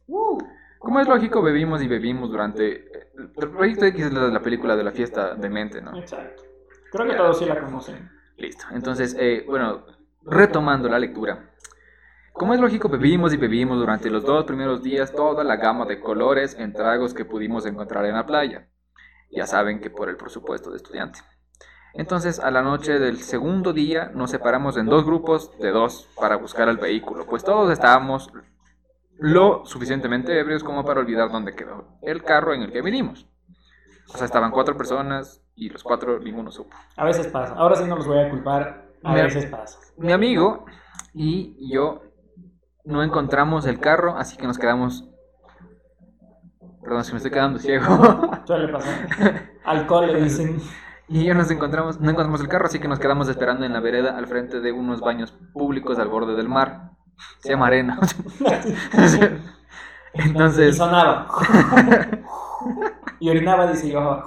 Speaker 1: Como es lógico, bebimos y bebimos durante... El Proyecto X es la, la película de la fiesta de mente, ¿no?
Speaker 2: Exacto. Creo que todos sí la conocen.
Speaker 1: Listo. Entonces, eh, bueno, retomando la lectura. Como es lógico, bebimos y bebimos durante los dos primeros días toda la gama de colores en tragos que pudimos encontrar en la playa. Ya saben que por el presupuesto de estudiante. Entonces, a la noche del segundo día nos separamos en dos grupos de dos para buscar el vehículo, pues todos estábamos lo suficientemente ebrios como para olvidar dónde quedó el carro en el que vinimos. O sea, estaban cuatro personas y los cuatro ninguno supo.
Speaker 2: A veces pasa. Ahora sí no los voy a culpar. A veces pasa.
Speaker 1: Mi amigo y yo no encontramos el carro, así que nos quedamos. Perdón, que me estoy quedando ciego.
Speaker 2: Suele pasar. Alcohol le dicen.
Speaker 1: y yo nos encontramos, no encontramos el carro, así que nos quedamos esperando en la vereda al frente de unos baños públicos al borde del mar. Se llama arena.
Speaker 2: Y
Speaker 1: Entonces,
Speaker 2: sonaba. Y orinaba, dice yo.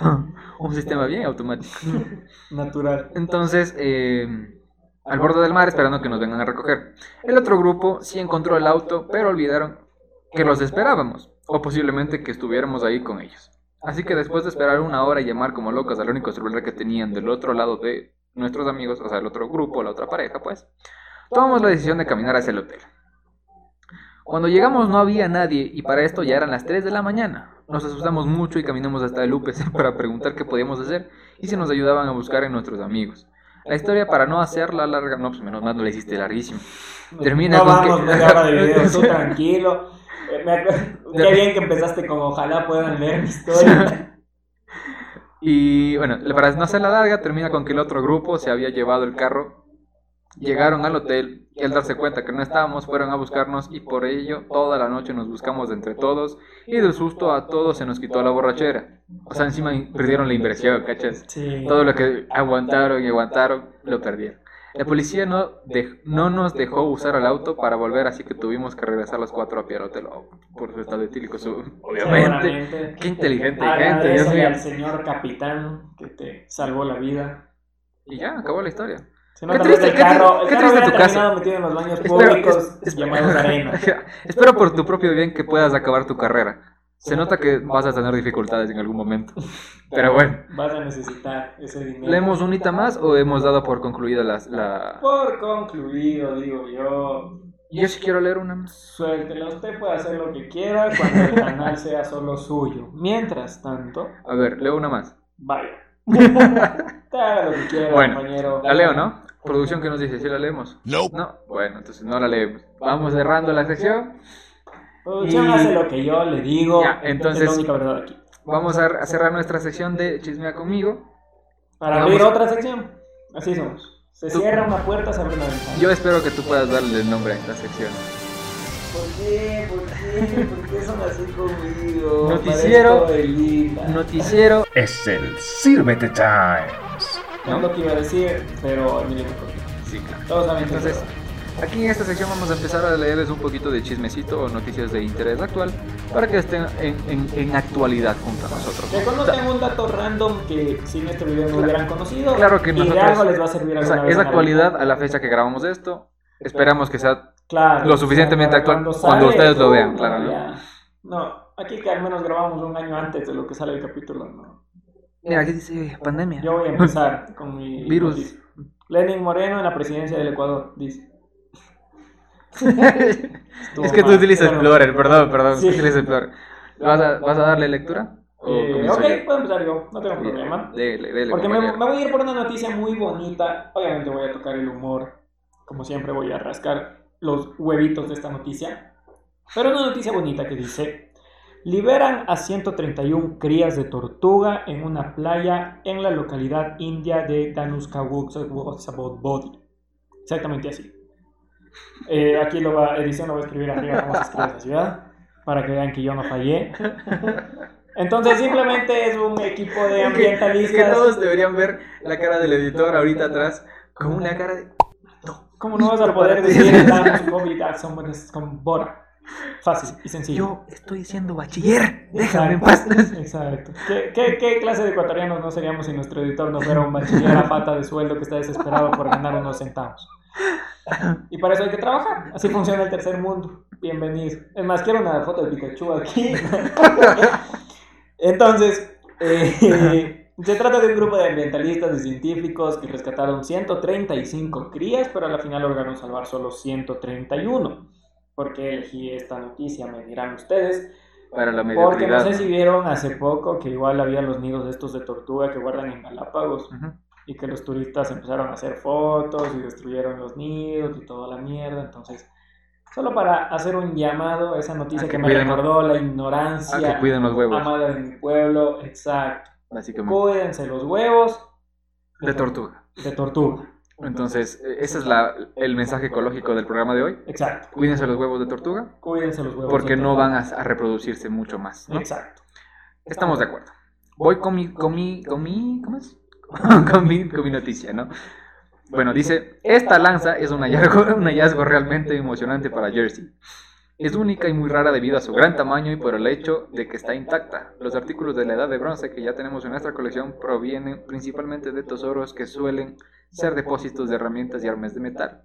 Speaker 1: un sistema bien automático.
Speaker 2: Natural.
Speaker 1: Entonces, eh, al borde del mar esperando que nos vengan a recoger. El otro grupo sí encontró el auto, pero olvidaron que los esperábamos, o posiblemente que estuviéramos ahí con ellos. Así que después de esperar una hora y llamar como locos al único celular que tenían del otro lado de nuestros amigos, o sea, el otro grupo, la otra pareja, pues, tomamos la decisión de caminar hacia el hotel. Cuando llegamos no había nadie y para esto ya eran las 3 de la mañana. Nos asustamos mucho y caminamos hasta el UPC para preguntar qué podíamos hacer y si nos ayudaban a buscar en nuestros amigos. La historia para no hacerla larga, no, pues menos mal no la hiciste larguísimo. Termina
Speaker 2: no
Speaker 1: con
Speaker 2: vamos
Speaker 1: que-
Speaker 2: hora de video, tú tranquilo. Eh, Qué bien que empezaste con ojalá puedan leer mi historia.
Speaker 1: Y bueno, para no hacer la larga, termina con que el otro grupo se había llevado el carro. Llegaron al hotel y al darse cuenta que no estábamos, fueron a buscarnos y por ello toda la noche nos buscamos entre todos y del susto a todos se nos quitó la borrachera. O sea, encima perdieron la inversión, ¿cachas?
Speaker 2: Sí.
Speaker 1: Todo lo que aguantaron y aguantaron, lo perdieron. La policía no, de- no nos dejó usar el auto para volver, así que tuvimos que regresar los cuatro a pie al hotel. Oh, por su estado etílico, su- obviamente. Qué inteligente gente, Dios mío.
Speaker 2: al señor capitán que te salvó la vida.
Speaker 1: Y ya, acabó la historia.
Speaker 2: Se
Speaker 1: Qué
Speaker 2: nota
Speaker 1: triste,
Speaker 2: el
Speaker 1: qué
Speaker 2: carro, el
Speaker 1: qué
Speaker 2: carro
Speaker 1: triste tu caso.
Speaker 2: metido en los baños
Speaker 1: Espero,
Speaker 2: públicos
Speaker 1: es- es-
Speaker 2: llamados arena.
Speaker 1: Espero por tu propio bien que puedas acabar tu carrera. Se nota que vas a tener dificultades en algún momento. Pero bueno,
Speaker 2: Vas a necesitar ese dinero.
Speaker 1: ¿leemos unita más o hemos dado por concluida las- la...
Speaker 2: Por concluido, digo yo,
Speaker 1: Yo sí quiero leer una más.
Speaker 2: suéltela. Usted puede hacer lo que quiera cuando el canal sea solo suyo. Mientras tanto,
Speaker 1: A ver, leo una más.
Speaker 2: vaya. Te haga lo que quiera,
Speaker 1: Bueno,
Speaker 2: compañero.
Speaker 1: La leo, ¿no? Producción que nos dice, ¿sí la leemos?
Speaker 8: No.
Speaker 1: No, bueno, entonces no la leemos. Vamos cerrando la sección.
Speaker 2: Producción
Speaker 1: Y-
Speaker 2: hace lo que yo le digo.
Speaker 1: Ya, entonces-
Speaker 2: Es la única verdad aquí.
Speaker 1: Vamos a cerrar nuestra sección de Chismea conmigo.
Speaker 2: Para
Speaker 1: Vamos.
Speaker 2: abrir otra sección. Así somos. Se
Speaker 1: Tú-
Speaker 2: cierra una puerta, se abre una ventana.
Speaker 1: Yo espero que tú puedas darle el nombre a esta sección.
Speaker 2: ¿Por qué? ¿Por qué? ¿Por qué son así conmigo?
Speaker 1: Noticiero. Noticiero.
Speaker 9: Es el Sírvete Times.
Speaker 2: No lo que iba a decir, pero me corrigió.
Speaker 1: Sí, claro.
Speaker 2: Todos saben
Speaker 1: Entonces,
Speaker 2: es
Speaker 1: aquí en esta sección vamos a empezar a leerles un poquito de chismecito o noticias de interés actual para que estén en, en- en actualidad junto a nosotros.
Speaker 2: Que conozcan un dato random que sin este video no
Speaker 1: Claro.
Speaker 2: hubieran conocido.
Speaker 1: Claro que
Speaker 2: y
Speaker 1: nosotros-
Speaker 2: de algo les va a servir
Speaker 1: O sea,
Speaker 2: vez
Speaker 1: es actualidad a la fecha que grabamos esto. Esperamos que sea
Speaker 2: Claro,
Speaker 1: lo suficientemente actual cuando ustedes lo vean, claro, ¿no?
Speaker 2: No, aquí que al menos grabamos un año antes de lo que sale el capítulo, ¿no?
Speaker 1: Mira, aquí dice pandemia.
Speaker 2: Yo voy a empezar con mi
Speaker 1: Virus.
Speaker 2: noticia. Lenin Moreno en la presidencia del Ecuador, dice.
Speaker 1: Es que tú utilizas Explorer, perdón, perdón.
Speaker 2: Sí.
Speaker 1: utilizas Explorer. ¿Vas a, ¿Vas a darle lectura? ¿O
Speaker 2: Eh, ok,
Speaker 1: yo?
Speaker 2: puedo empezar yo, no tengo problema.
Speaker 1: Dele, dele,
Speaker 2: Porque me voy a ir por una noticia muy bonita. Obviamente voy a tocar el humor. Como siempre voy a rascar los huevitos de esta noticia. Pero una noticia bonita que dice... Liberan a 131 crías de tortuga en una playa en la localidad india de Danuskawuksabodbodi. Exactamente así. Eh, aquí lo va, edición lo voy a escribir arriba cómo se escribe esa ciudad. Para que vean que yo no fallé. Entonces simplemente es un equipo de
Speaker 1: Es que, es
Speaker 2: ambientalistas.
Speaker 1: que todos deberían ver la cara del editor ahorita atrás con una cara de...
Speaker 2: ¿Cómo no vas a poder decir con Bora? Fácil y sencillo.
Speaker 1: Yo estoy siendo bachiller, déjame en paz.
Speaker 2: Exacto. ¿Qué, qué, qué clase de ecuatorianos no seríamos si nuestro editor no fuera un bachiller a pata de sueldo que está desesperado por ganar unos centavos? Y para eso hay que trabajar. Así funciona el tercer mundo. Bienvenido. Es más, quiero una foto de Pikachu aquí. Entonces, eh, se trata de un grupo de ambientalistas y científicos que rescataron 135 crías, pero a la final lograron salvar solo 131. ¿Por qué elegí esta noticia? Me dirán ustedes.
Speaker 1: Para la
Speaker 2: Porque no sé si vieron hace poco que igual había los nidos estos de tortuga que guardan en Galápagos y que los turistas empezaron a hacer fotos y destruyeron los nidos y toda la mierda. Entonces, solo para hacer un llamado a esa noticia
Speaker 1: A
Speaker 2: que,
Speaker 1: que
Speaker 2: me recordó la ignorancia
Speaker 1: que cuiden los huevos,
Speaker 2: amada de mi pueblo. Exacto. Cuídense los huevos
Speaker 1: De tortuga.
Speaker 2: de tortuga.
Speaker 1: Entonces, eh, ese es la, el mensaje ecológico del programa de hoy.
Speaker 2: Exacto.
Speaker 1: Cuídense los huevos de tortuga
Speaker 2: Cuídense los huevos.
Speaker 1: porque
Speaker 2: de
Speaker 1: no van a, a reproducirse mucho más. ¿no?
Speaker 2: Exacto.
Speaker 1: Estamos de acuerdo. Voy con mi, con mi, con mi, ¿cómo es? con, mi, con mi noticia, ¿no? Bueno, dice, esta lanza es un hallazgo, un hallazgo realmente emocionante para Jersey. Es única y muy rara debido a su gran tamaño y por el hecho de que está intacta. Los artículos de la edad de bronce que ya tenemos en nuestra colección provienen principalmente de tesoros que suelen ser depósitos de herramientas y armas de metal.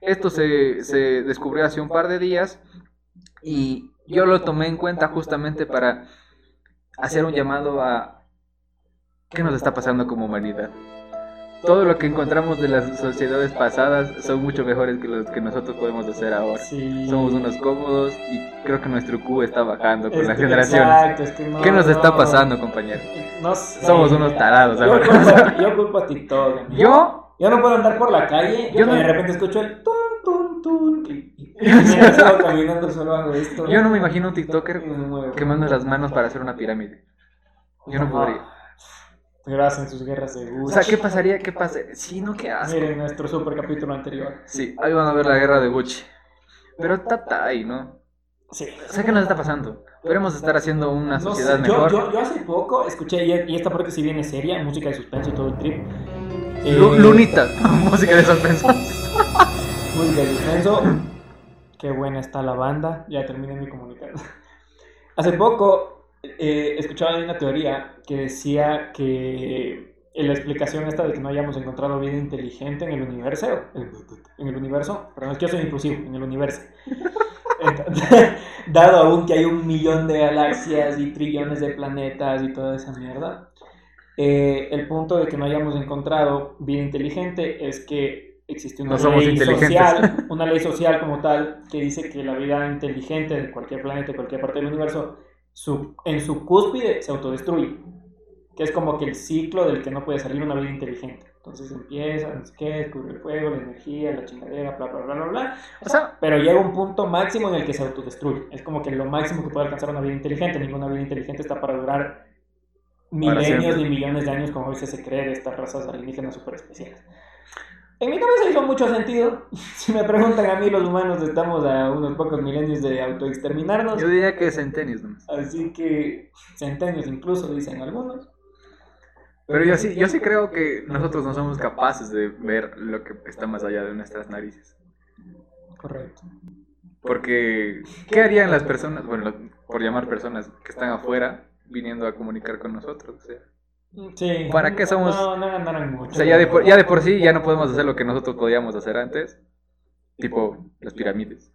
Speaker 1: Esto se, se descubrió hace un par de días y yo lo tomé en cuenta justamente para hacer un llamado a qué nos está pasando como humanidad. Todo lo que encontramos de las sociedades pasadas son mucho mejores que los que nosotros podemos hacer ahora.
Speaker 2: Sí.
Speaker 1: Somos unos cómodos y creo que nuestro Q está bajando con
Speaker 2: Es
Speaker 1: las
Speaker 2: que-
Speaker 1: generaciones.
Speaker 2: Exacto, es que no,
Speaker 1: ¿Qué nos está pasando, compañero?
Speaker 2: No sé.
Speaker 1: Somos unos tarados
Speaker 2: Yo culpo, yo culpo a TikTok.
Speaker 1: Yo,
Speaker 2: Yo no puedo andar por la calle
Speaker 1: Yo
Speaker 2: y de repente escucho el tun, tun, tun. Y, y- caminando solo hago esto.
Speaker 1: yo no me imagino un TikToker quemando las manos para hacer una pirámide. Yo no podría.
Speaker 2: Pero hacen sus guerras de
Speaker 1: O sea, ¿qué pasaría? ¿Qué pasaría? Sí, no, qué asco.
Speaker 2: Miren nuestro super capítulo anterior.
Speaker 1: Sí, ahí van a ver la guerra de Gucci. Pero está ahí, ¿no?
Speaker 2: Sí.
Speaker 1: O sea, ¿qué nos está pasando? Podemos estar haciendo una
Speaker 2: No
Speaker 1: sociedad
Speaker 2: sé, yo,
Speaker 1: mejor.
Speaker 2: yo, yo hace poco escuché, y, esta parte si viene seria, música de suspenso y todo el trip. Eh,
Speaker 1: Lunita, música de suspenso.
Speaker 2: Música de suspenso. Qué buena está la banda. Ya terminé mi comunicado. Hace poco eh, escuchaba una teoría que decía que la explicación esta de que no hayamos encontrado vida inteligente en el universo, en el universo, perdón, es que yo soy inclusivo, en el universo. Entonces, Dado aún que hay un millón de galaxias y trillones de planetas y toda esa mierda, eh, el punto de que no hayamos encontrado vida inteligente es que existe una
Speaker 1: No
Speaker 2: ley social, una ley social como tal, que dice que la vida inteligente de cualquier planeta, de cualquier parte del universo, su- en su cúspide se autodestruye. Que es como que el ciclo del que no puede salir una vida inteligente. Entonces empieza, no sé qué, descubre el fuego, la energía, la chingadera, bla, bla, bla, bla, bla.
Speaker 1: O sea,
Speaker 2: Pero llega un punto máximo en el que se autodestruye. Es como que lo máximo que puede alcanzar una vida inteligente. Ninguna vida inteligente está para durar milenios y millones de años, como a veces se cree de estas razas alienígenas super especiales. En mi cabeza hizo mucho sentido. Si me preguntan a mí, los humanos estamos a unos pocos milenios de autoexterminarnos.
Speaker 1: yo diría que centenios nomás.
Speaker 2: Así que centenios incluso, dicen algunos.
Speaker 1: Pero yo sí, yo sí creo que nosotros no somos capaces de ver lo que está más allá de nuestras narices.
Speaker 2: Correcto.
Speaker 1: Porque, ¿qué harían las personas, bueno, por llamar personas que están afuera, viniendo a comunicar con nosotros? O sea,
Speaker 2: Sí.
Speaker 1: ¿Para qué somos-
Speaker 2: No, no ganaron mucho.
Speaker 1: o sea, ya, de por, ya de por sí ya no podemos hacer lo que nosotros podíamos hacer antes, tipo las pirámides.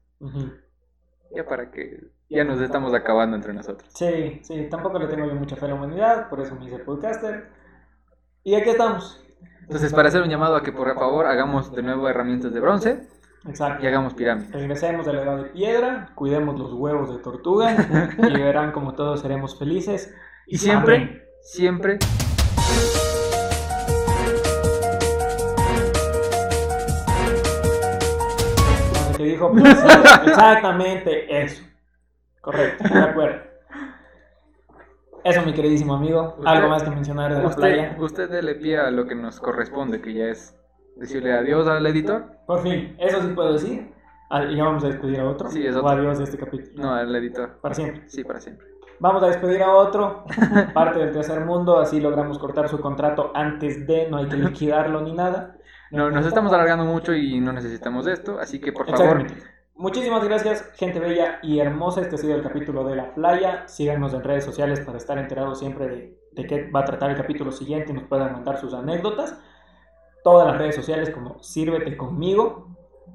Speaker 1: Ya para que ya nos estamos acabando entre nosotros.
Speaker 2: Sí, sí, tampoco le tengo yo mucha fe a la humanidad, por eso me hice podcaster. Y aquí estamos.
Speaker 1: Entonces, para hacer un llamado a que por favor hagamos de nuevo herramientas de bronce
Speaker 2: Exacto.
Speaker 1: y hagamos pirámides.
Speaker 2: Regresemos a la edad de piedra, cuidemos los huevos de tortuga y verán como todos seremos felices.
Speaker 1: Y siempre,
Speaker 2: Amén.
Speaker 1: siempre
Speaker 2: Dijo, pues, exactamente eso. Correcto, de acuerdo. Eso, mi queridísimo amigo.
Speaker 1: Usted-
Speaker 2: Algo más que mencionar de la
Speaker 1: usted,
Speaker 2: playa.
Speaker 1: usted dele pie a lo que nos corresponde, que ya es decirle adiós al editor.
Speaker 2: Por fin, eso sí puedo decir. Ah, Y ya vamos a despedir a otro.
Speaker 1: Sí, es
Speaker 2: O
Speaker 1: otro.
Speaker 2: adiós de este capítulo.
Speaker 1: No, al editor.
Speaker 2: Para siempre.
Speaker 1: Sí, para siempre.
Speaker 2: Vamos a despedir a otro, parte del tercer mundo, así logramos cortar su contrato antes de, no hay que liquidarlo ni nada.
Speaker 1: No, nos estamos alargando mucho y no necesitamos esto, así que por favor.
Speaker 2: Muchísimas gracias, gente bella y hermosa. Este ha sido el capítulo de la playa. Síganos en redes sociales para estar enterados siempre de, de qué va a tratar el capítulo siguiente y nos puedan mandar sus anécdotas. Todas las redes sociales como Sírvete conmigo.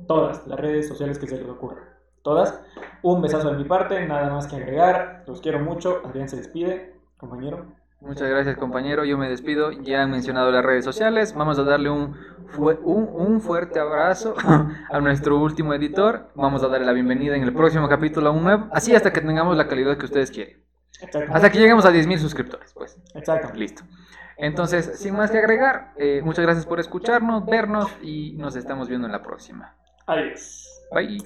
Speaker 2: Todas las redes sociales que se les ocurran. Todas. Un besazo de mi parte, nada más que agregar. Los quiero mucho. Adrián se despide, compañero.
Speaker 1: Muchas gracias compañero, yo me despido, ya han mencionado las redes sociales, vamos a darle un, un, un fuerte abrazo a nuestro último editor, vamos a darle la bienvenida en el próximo capítulo a un nuevo, así hasta que tengamos la calidad que ustedes quieren, hasta que lleguemos a 10.000 suscriptores, pues.
Speaker 2: Exacto.
Speaker 1: Listo. Entonces, sin más que agregar, eh, muchas gracias por escucharnos, vernos y nos estamos viendo en la próxima.
Speaker 2: Adiós.
Speaker 1: Bye.